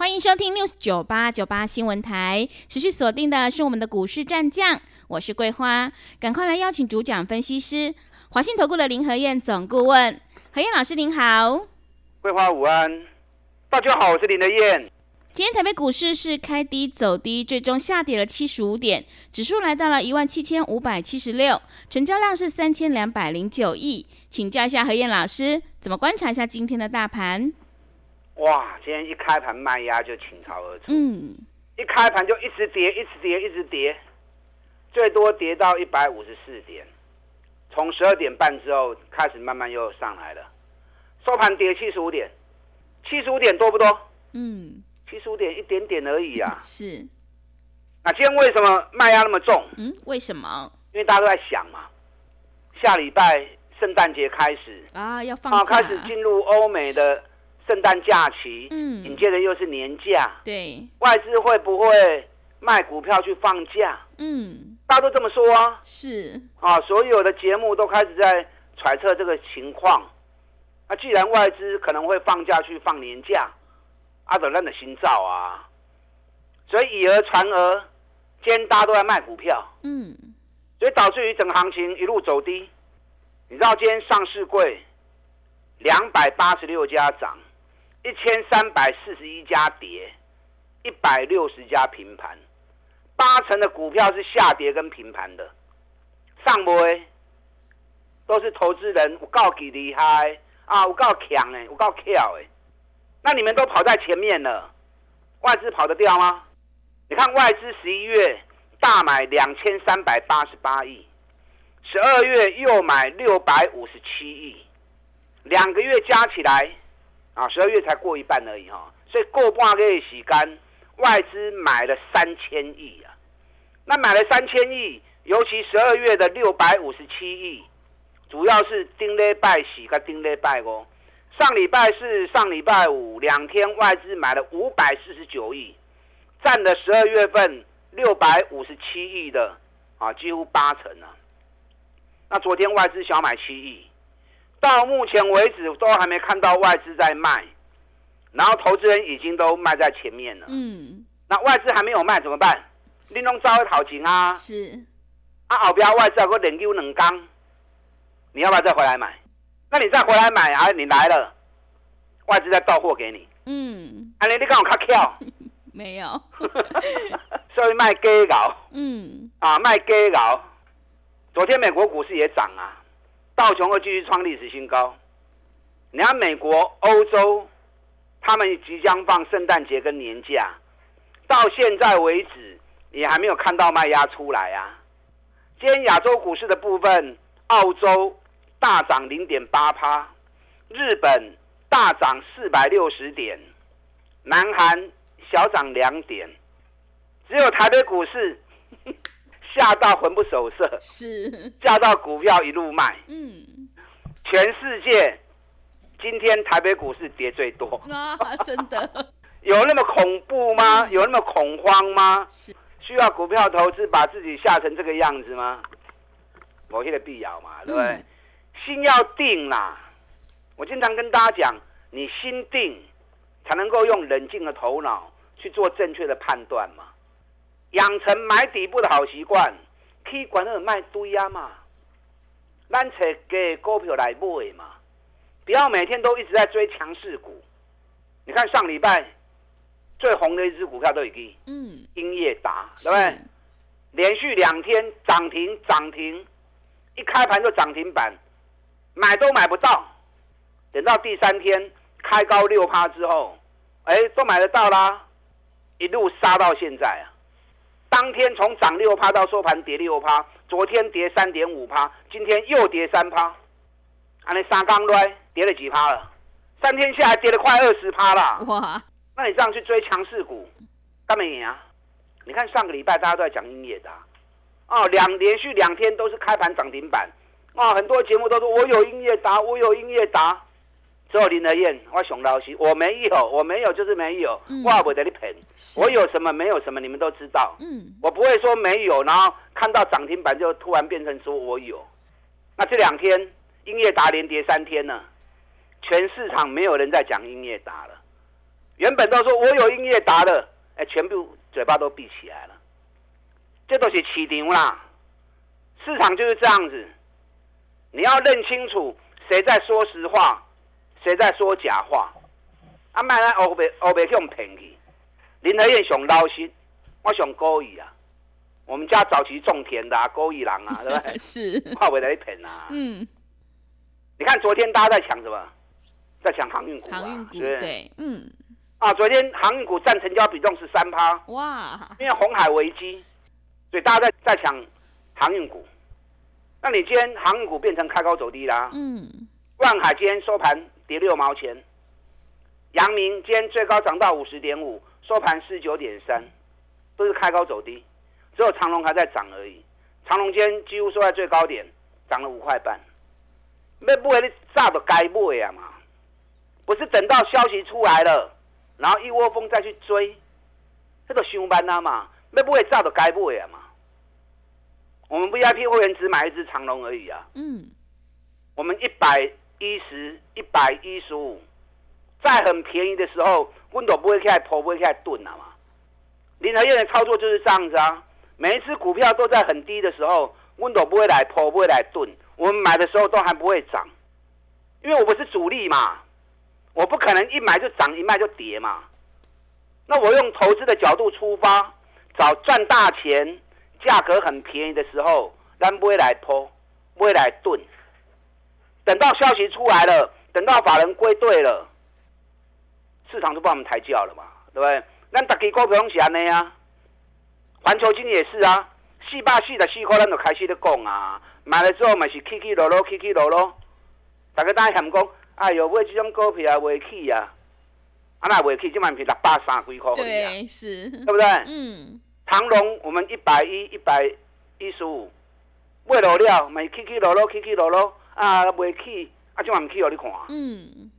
欢迎收听 news 九八九八新闻台，持续锁定的是我们的股市战将，我是桂花，赶快来邀请主讲分析师华信投顾的林和燕总顾问，何燕老师您好，桂花午安，大家好，我是林和燕。今天台北股市是开低走低，最终下跌了七十五点，指数来到了一万七千五百七十六，成交量是三千两百零九亿，请教一下何燕老师，怎么观察一下今天的大盘？哇，今天一开盘卖压就倾巢而出，嗯，一开盘就一直跌，一直跌，一直跌，最多跌到一百五十四点，从十二点半之后开始慢慢又上来了，收盘跌七十五点，七十五点多不多？嗯，七十五点一点点而已啊。是，那今天为什么卖压那么重？嗯，为什么？因为大家都在想嘛，下礼拜圣诞节开始。啊？要放啊，假开始进入欧美的圣诞假期，嗯紧接着又是年假，对，外资会不会卖股票去放假？嗯，大家都这么说啊！是，啊，所有的节目都开始在揣测这个情况。那、既然外资可能会放假去放年假，阿德烂的心照啊，所以以讹传讹，今天大家都在卖股票，嗯，所以导致于整个行情一路走低。你知道今天上市柜两百八十六家涨，一千三百四十一家跌，一百六十家平盘，八成的股票是下跌跟平盘的，上回都是投资人有够几厉害。啊，有够强哎，有够巧哎，那你们都跑在前面了，外资跑得掉吗？你看外资十一月大买两千三百八十八亿，十二月又买六百五十七亿，两个月加起来啊，十二月才过一半而已哈、所以过半个月时间，外资买了三千亿啊。那买了三千亿，尤其十二月的六百五十七亿，主要是丁礼拜喜跟丁礼拜哦。上礼拜四、上礼拜五两天外资买了五百四十九亿，占了十二月份六百五十七亿的啊，几乎八成啊。那昨天外资小买七亿，到目前为止都还没看到外资在卖，然后投资人已经都卖在前面了。嗯，那外资还没有卖怎么办？你弄招讨钱啊！是，啊，后边外资还有两丢两缸，你要不要再回来买？那你再回来买啊？你来了，外资再到货给你，嗯，安尼你讲我卡巧，没有，所以卖假搞嗯，啊，卖假搞。昨天美国股市也涨啊，道琼会继续创历史新高。你看美国、欧洲，他们即将放圣诞节跟年假，到现在为止也还没有看到卖压出来啊。今天亚洲股市的部分，澳洲大涨零点八趴，日本大涨四百六十点，南韩小涨两点，只有台北股市吓到魂不守舍，是，吓到股票一路卖。嗯，全世界今天台北股市跌最多，啊，真的，有那么恐怖吗？有那么恐慌吗？是，需要股票投资把自己吓成这个样子吗？某些的必要嘛，对不对？嗯心要定啦。我经常跟大家讲，你心定，才能够用冷静的头脑去做正确的判断嘛。养成买底部的好习惯，可以管那卖堆啊嘛。咱找给股票来买嘛，不要每天都一直在追强势股。你看上礼拜最红的一只股票都已经嗯，英业达，对不对？是，连续两天涨停涨停，一开盘就涨停板，买都买不到。等到第三天开高六趴之后，哎，都买得到啦，一路杀到现在啊！当天从涨六趴到收盘跌六趴，昨天跌三点五趴，今天又跌三趴，啊，那三刚来跌了几趴了？三天下来跌了快二十趴啦。哇，那你这样去追强势股，干没赢啊？你看上个礼拜大家都在讲英业达，哦，两连续两天都是开盘涨停板，哦，很多节目都说我有音乐达，我有音乐达，只有林德燕，我熊老师，我没有，我没有就是没有，我不得你赔，我有什么没有什么，你们都知道，嗯，我不会说没有，然后看到涨停板就突然变成说我有，那这两天音乐达连跌三天呢，全市场没有人在讲音乐达了，原本都说我有音乐达了，哎，全部嘴巴都闭起来了。这都是起顶啦，市场就是这样子，你要认清楚谁在说实话，谁在说假话。啊，卖来欧北欧北去用便宜，林和燕想捞心，我想高义啊，我们家早期种田的高义郎啊，对不对？是，怕回来骗啊。嗯，你看昨天大家在抢什么？在抢航运股航运股对，嗯。啊，昨天航运股占成交比重是三趴，哇，因为红海危机。所以大家在在抢航运股，那你今天航运股变成开高走低啦。嗯。万海今天收盘跌六毛钱，阳明今天最高涨到五十点五，收盘四十九点三，都是开高走低，只有长隆还在涨而已。长隆今天几乎收在最高点，涨了五块半。要买你炸都该买啊嘛，不是等到消息出来了，然后一窝蜂再去追，这个上班啊嘛。要不会炸的该不会啊嘛？我们 VIP 会员只买一只长龙而已啊。嗯。我们一百一十、一百一十五，在很便宜的时候，温度不会开破，不会开钝了嘛。林和燕的操作就是这样子啊。每一只股票都在很低的时候，温度不会来破，不会来钝。我们买的时候都还不会涨，因为我不是主力嘛，我不可能一买就涨，一卖就跌嘛。那我用投资的角度出发。找赚大钱、价格很便宜的时候，咱不会来抛，不会来炖。等到消息出来了，等到法人归队了，市场就帮我们抬轿了嘛，对不对？咱大家股票拢是安尼啊，环球金也是啊，四百四十四块，咱就开始咧讲啊，买了之后嘛是起起落落，起起落落。大家当然嫌讲，哎呦，买这种股票也，未起啊，啊那未起，就万是六百三几块对，是，对不对？嗯。长隆我们一百一一百一十五，买落了，咪起起落落，起起落落，啊，未去，啊，今晚唔去，我你看。嗯。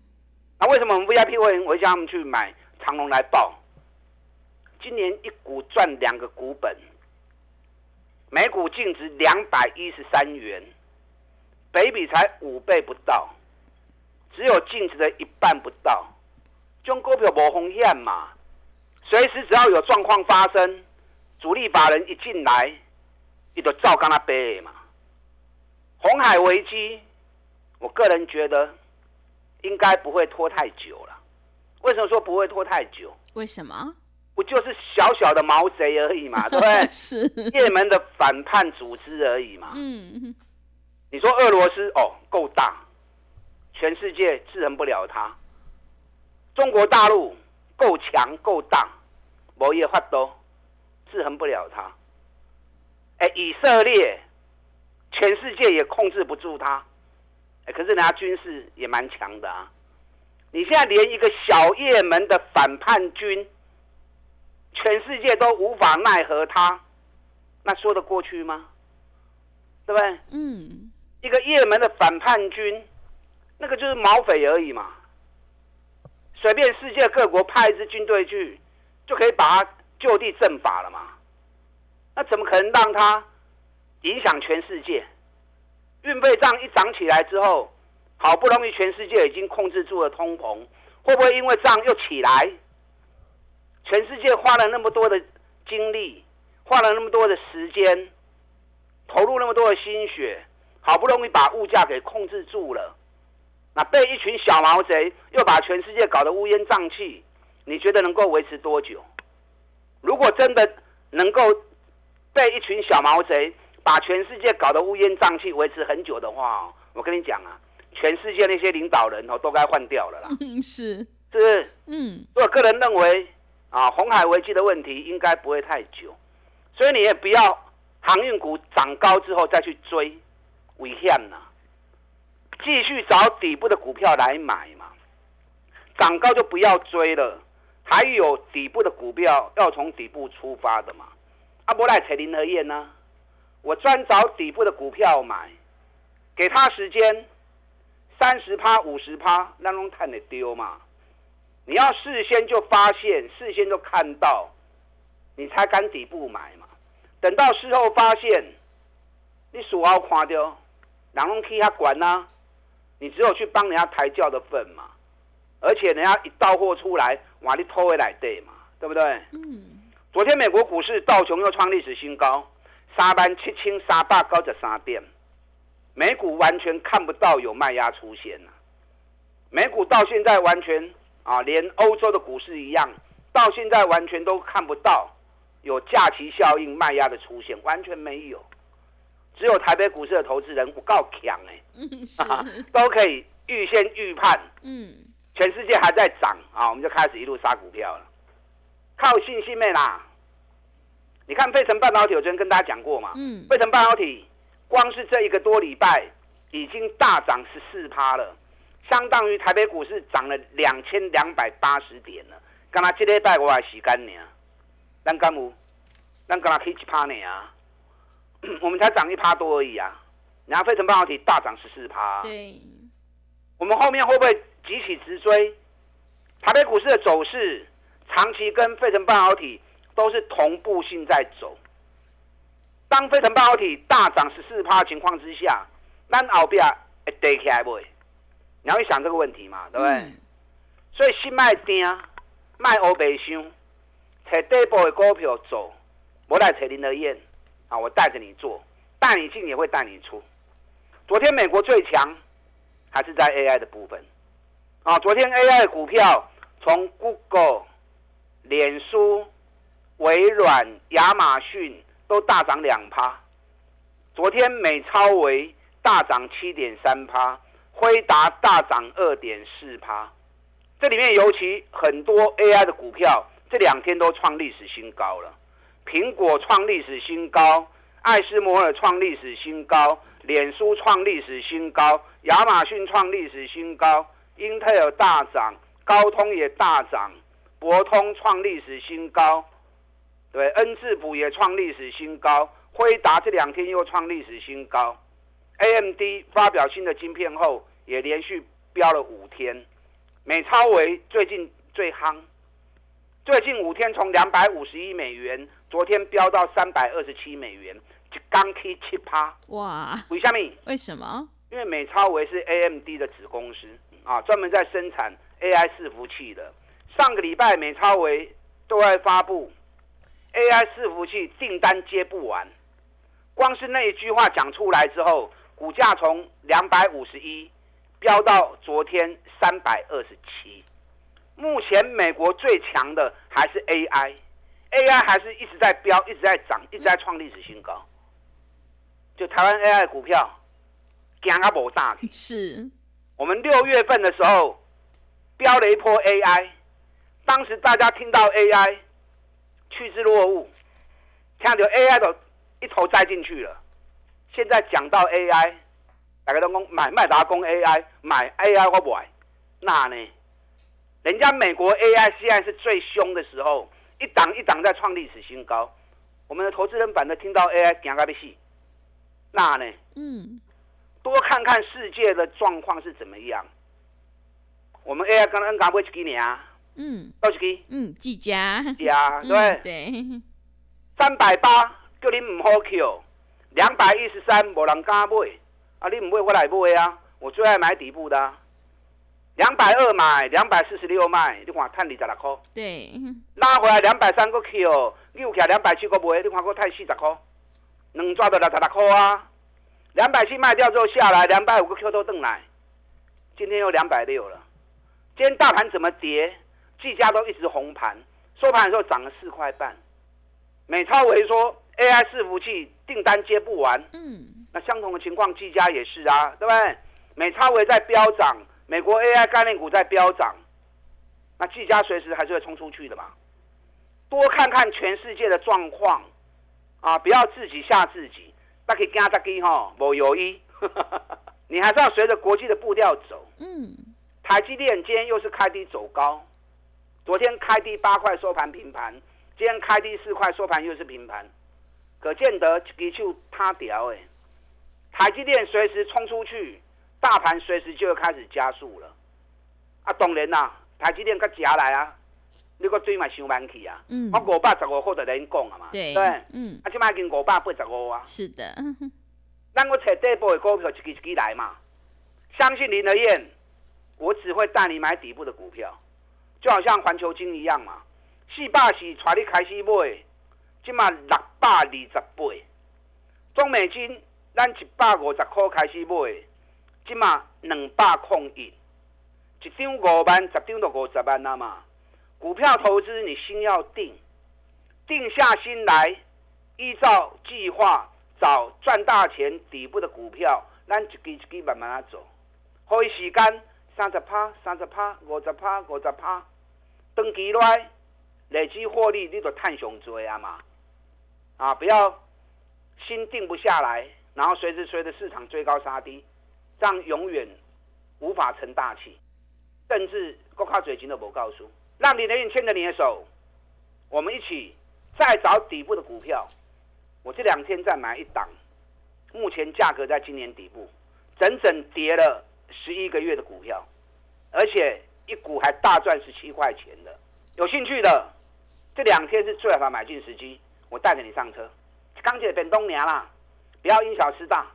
那为什么我们 VIP 会员我叫他们去买长隆来报？今年一股赚两个股本，每股净值两百一十三元，北比才五倍不到，只有净值的一半不到，中股票无风险嘛，随时只要有状况发生。主力法人一进来，你就照跟他背嘛。红海危机，我个人觉得应该不会拖太久了。为什么说不会拖太久？为什么？不就是小小的毛贼而已嘛，对不对？是也门的反叛组织而已嘛。嗯。你说俄罗斯哦，够大，全世界制衡不了他。中国大陆够强够大，某业发多。制衡不了他，哎，以色列，全世界也控制不住他，哎，可是人家军事也蛮强的啊。你现在连一个小叶门的反叛军，全世界都无法奈何他，那说得过去吗？对不对？嗯。一个叶门的反叛军，那个就是毛匪而已嘛。随便世界各国派一支军队去，就可以把他。就地正法了嘛？那怎么可能让它影响全世界？运费账一涨起来之后，好不容易全世界已经控制住了通膨，会不会因为账又起来？全世界花了那么多的精力，花了那么多的时间，投入那么多的心血，好不容易把物价给控制住了，那被一群小毛贼又把全世界搞得乌烟瘴气，你觉得能够维持多久？如果真的能够被一群小毛贼把全世界搞得乌烟瘴气、维持很久的话，我跟你讲啊，全世界那些领导人哦都该换掉了啦。是，是不是？嗯。我个人认为啊，红海危机的问题应该不会太久，所以你也不要航运股涨高之后再去追，危险呐。继续找底部的股票来买嘛，涨高就不要追了。还有底部的股票要从底部出发的嘛？阿伯来采林和燕呢？我专找底部的股票买，给他时间，三十趴、五十趴，那种看得丢嘛？你要事先就发现，事先就看到，你才敢底部买嘛。等到事后发现，你数好看掉，人拢替他管呐，你只有去帮人家抬轿的份嘛。而且人家一到货出来，哇，你偷回来对嘛？对不对？嗯。昨天美国股市道琼又创历史新高，三万七千三百高十三点，美股完全看不到有卖压出现了。美股到现在完全啊，连欧洲的股市一样，到现在完全都看不到有假期效应卖压的出现，完全没有。只有台北股市的投资人不够强 哎，都可以预先预判。嗯。全世界还在涨啊，我们就开始一路杀股票了，靠信心没啦。你看费城半导体，我昨天跟大家讲过嘛，嗯，费城半导体光是这一个多礼拜已经大涨十四趴了，相当于台北股市涨了两千两百八十点了。干嘛？这礼拜我还洗干呢，咱干有，咱干嘛可以一趴呢？啊，我们才涨一趴多而已啊，然后费城半导体大涨十四趴，对，我们后面会不会？急起直追，台北股市的走势长期跟费城半导体都是同步性在走。当飞腾半导体大涨十四趴的情况之下，咱后边会跌起来不？你要去想这个问题嘛，对不对？所以新卖定，卖欧北箱，找底部的股票走，我来找林德燕啊，我带着你做，带你进也会带你出。昨天美国最强还是在 AI 的部分。啊，昨天 AI 股票从 Google、脸书、微软、亚马逊都大涨两趴。昨天美超维大涨七点三趴，辉达大涨二点四趴。这里面尤其很多 AI 的股票这两天都创历史新高了。苹果创历史新高，爱斯摩尔创历史新高，脸书创历史新高，亚马逊创历史新高。英特尔大涨，高通也大涨，博通创历史新高，对，恩智浦也创历史新高，辉达这两天又创历史新高，AMD 发表新的晶片后也连续飙了五天，美超维最近最夯，最近五天从两百五十亿美元，昨天飙到三百二十七美元，就刚 K 七趴，哇！为什么？为什么？因为美超维是 AMD 的子公司。啊，专门在生产 AI 伺服器的。上个礼拜美超维对外发布 AI 伺服器订单接不完，光是那一句话讲出来之后，股价从两百五十一飙到昨天三百二十七。目前美国最强的还是 AI，AI 还是一直在飙，一直在涨，一直在创历史新高。就台湾 AI 股票，惊啊无大 是。我们六月份的时候飙了一波 AI，当时大家听到 AI 趋之若鹜，看到 AI 都一头栽进去了。现在讲到 AI，大家都讲买麦达工 AI，买 AI 我不买，那呢？人家美国 AI 现在是最凶的时候，一档一档在创历史新高。我们的投资人反正听到 AI 惊个要死，那呢？嗯。多看看世界的状况是怎么样。我们 AI 刚刚刚不几年啊？嗯，多少几？嗯，几家？家 对对。三百八叫你唔好扣两百一十三无人敢买，啊，你唔买我来买啊！我最爱买底部的。两百二买，两百四十六卖，你看赚二十六块。对。拉回来两百三个 Q，又起来两百七个买，你看我赚四十块，能抓到六十六块啊！两百七卖掉之后下来，两百五个 Q 都登来，今天又两百六了。今天大盘怎么跌？技嘉都一直红盘，收盘的时候涨了四块半。美超维说 AI 伺服器订单接不完，嗯，那相同的情况技嘉也是啊，对不对？美超维在飙涨，美国 AI 概念股在飙涨，那技嘉随时还是会冲出去的嘛。多看看全世界的状况啊，不要自己吓自己。那可以加只机哈，无有一，你还是要随着国际的步调走。嗯，台积电今天又是开低走高，昨天开低八块收盘平盘，今天开低四块收盘又是平盘。可见得一支手塌掉哎。台积电随时冲出去，大盘随时就会开始加速了。啊，当然啦，台积电佮夹来啊，你个追嘛想慢去啊。嗯我五百十五块就连讲啊嘛。对对。嗯，啊，即卖已经五百八十五啊。是的，咱我找底部的股票一支一支来嘛。相信林德燕，我只会带你买底部的股票，就好像环球金一样嘛。四百是带你开始买，即嘛六百二十八。中美金咱一百五十块开始买，即嘛两百空一，一张五万，十张就五十万啊嘛。股票投资你心要定，定下心来，依照计划找赚大钱底部的股票，咱一支一支慢慢啊走。可以时间三十趴、三十趴、五十趴、五十趴，长期来累积获利，你都探上多啊嘛。啊，不要心定不下来，然后随时随着市场追高杀低，这样永远无法成大器，甚至国卡嘴钱都没告诉。让你的人牵着你的手，我们一起再找底部的股票。我这两天再买一档，目前价格在今年底部，整整跌了十一个月的股票，而且一股还大赚十七块钱的。有兴趣的，这两天是最好的买进时机，我带着你上车。钢铁本东娘啦，不要因小失大，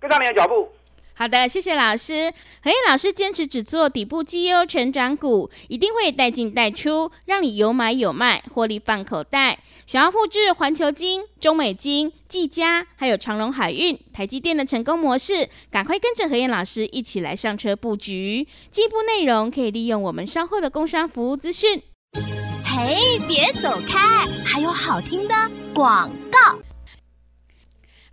跟上你的脚步。好的，谢谢老师。何燕老师坚持只做底部绩优成长股，一定会带进带出，让你有买有卖，获利放口袋。想要复制环球金、中美金、技嘉，还有长荣海运、台积电的成功模式，赶快跟着何燕老师一起来上车布局。进一步内容可以利用我们稍后的工商服务资讯。嘿，别走开，还有好听的广告。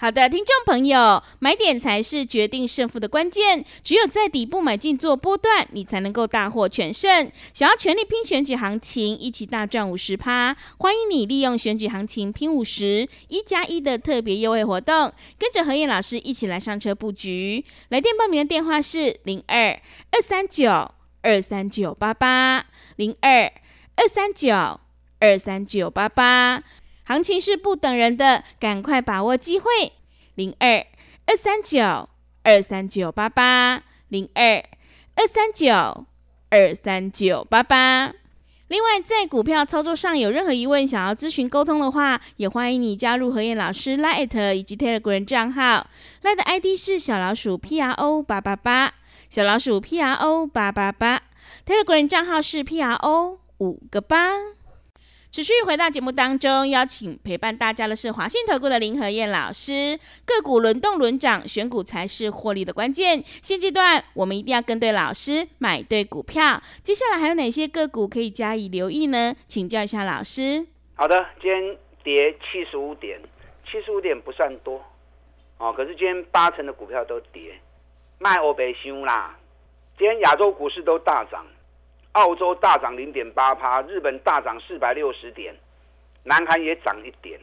好的，听众朋友，买点才是决定胜负的关键。只有在底部买进做波段，你才能够大获全胜。想要全力拼选举行情，一起大赚五十趴，欢迎你利用选举行情拼五十一加一的特别优惠活动，跟着何燕老师一起来上车布局。来电报名的电话是零二二三九二三九八八零二二三九二三九八八。行情是不等人的，赶快把握机会。零二二三九二三九八八零二二三九二三九八八。另外，在股票操作上有任何疑问，想要咨询沟通的话，也欢迎你加入何燕老师 Line 以及 Telegram 账号。Line 的 ID 是小老鼠 P R O 八八八，小老鼠 P R O 八八八。Telegram 账号是 P R O 五个八。持续回到节目当中，邀请陪伴大家的是华信投顾的林和燕老师。个股轮动轮涨，选股才是获利的关键。现阶段我们一定要跟对老师，买对股票。接下来还有哪些个股可以加以留意呢？请教一下老师。好的，今天跌七十五点，七十五点不算多，哦，可是今天八成的股票都跌，卖欧北凶啦。今天亚洲股市都大涨。澳洲大涨零点八趴，日本大涨四百六十点，南韩也涨一点，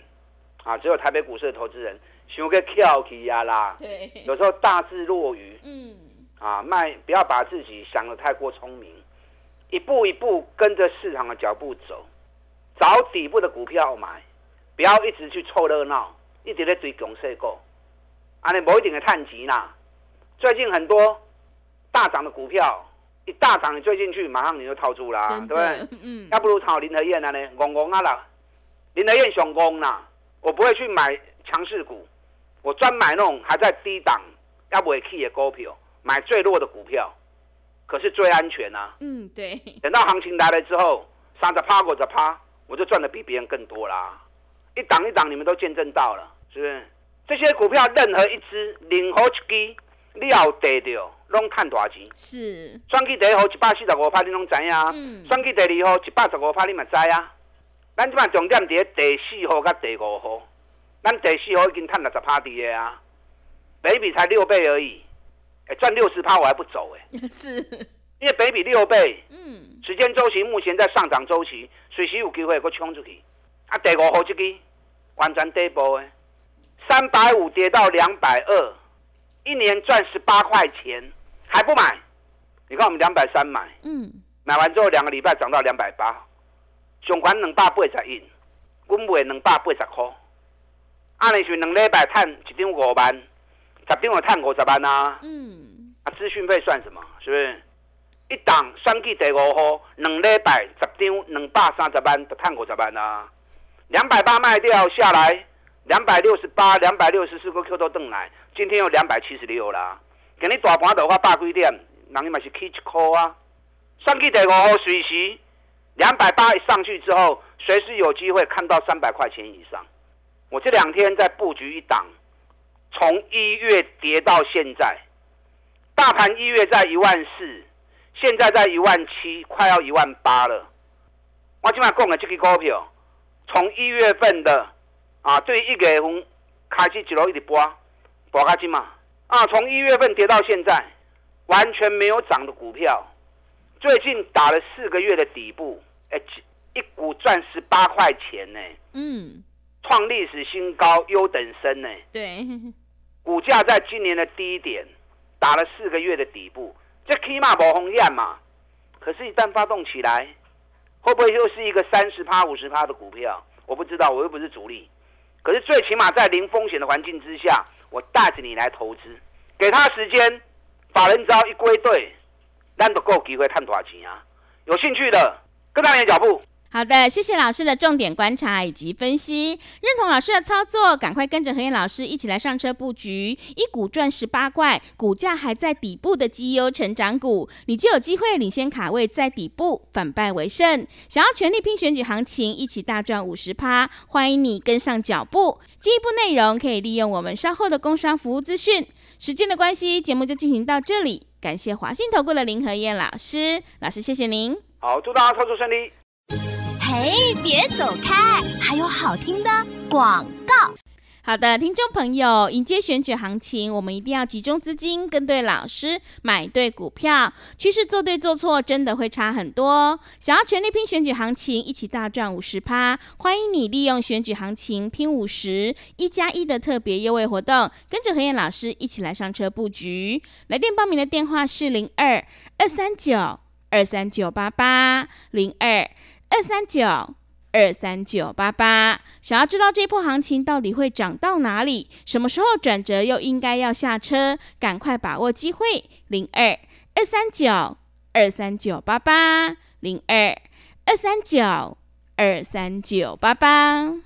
啊，只有台北股市的投资人想个跳起呀啦，对，有时候大智若愚，嗯，啊，卖不要把自己想的太过聪明，一步一步跟着市场的脚步走，找底部的股票买，不要一直去凑热闹，一直在追强势股，啊，你某一点的探钱啦。最近很多大涨的股票。一大涨，你追进去，马上你就套住啦，对不对？嗯，要不如炒林和燕啊呢，拱拱啊啦，林和燕雄攻啦，我不会去买强势股，我专买那种还在低档要不会 key 的股票，买最弱的股票，可是最安全啊。嗯，对。等到行情来了之后，三十趴或者趴，我就赚的比别人更多啦。一档一档你们都见证到了，是不是？这些股票任何一只领好一支，你要得到。拢赚大钱，是。选举第一号一百四十五趴，你拢知影。嗯。选举第二号一百十五趴，你嘛知啊。咱即摆重点伫咧第四号甲第五号，咱第四号已经赚六十趴伫个啊，北比才六倍而已，哎，赚六十趴我还不走哎。是。因为北比六倍，嗯，时间周期目前在上涨周期，随时有机会搁冲出去。啊，第五号这支完全底部诶，三百五跌到两百二，一年赚十八块钱。还不买？你看我们两百三买，嗯，买完之后两个礼拜涨到两百八，总款两百八十印，我卖两百八十块，按理是两礼拜赚一张五万，十张就赚五十万啊。嗯，啊，资讯费算什么？是不是？一档选举第五号，两礼拜十张两百三十万，就赚五十万啊。两百八卖掉下来，两百六十八、两百六十四个 Q 都登来，今天有两百七十六啦。给你大盘的话，八几点，人伊嘛是 K 一箍啊。上去第五号随时两百八一上去之后，随时有机会看到三百块钱以上。我这两天在布局一档，从一月跌到现在，大盘一月在一万四，现在在一万七，快要一万八了。我今晚讲的这个股票，从一月份的啊，对一月份开始一路一直播，播到今嘛啊，从一月份跌到现在，完全没有涨的股票，最近打了四个月的底部，哎，一股赚十八块钱呢，嗯，创历史新高，优等生呢。对，股价在今年的低点打了四个月的底部，这起码无风险嘛。可是，一旦发动起来，会不会又是一个三十趴、五十趴的股票？我不知道，我又不是主力。可是，最起码在零风险的环境之下，我带着你来投资，给他时间，法人只要一归队，咱都够机会赚大钱啊！有兴趣的，跟上你的脚步。好的，谢谢老师的重点观察以及分析，认同老师的操作，赶快跟着何燕老师一起来上车布局，一股赚十八块，股价还在底部的绩优成长股，你就有机会领先卡位在底部，反败为胜。想要全力拼选举行情，一起大赚五十趴，欢迎你跟上脚步。进一步内容可以利用我们稍后的工商服务资讯。时间的关系，节目就进行到这里，感谢华信投顾的林何燕老师，老师谢谢您。好，祝大家操作顺利。嘿，别走开，还有好听的广告。好的，听众朋友，迎接选举行情，我们一定要集中资金，跟对老师，买对股票。趋势做对做错，真的会差很多。想要全力拼选举行情，一起大赚五十趴，欢迎你利用选举行情拼五十一加一的特别优惠活动，跟着何燕老师一起来上车布局。来电报名的电话是零二二三九二三九八八零二二三九。二三九八八，想要知道这波行情到底会涨到哪里，什么时候转折又应该要下车，赶快把握机会。零二二三九二三九八八，零二二三九二三九八八。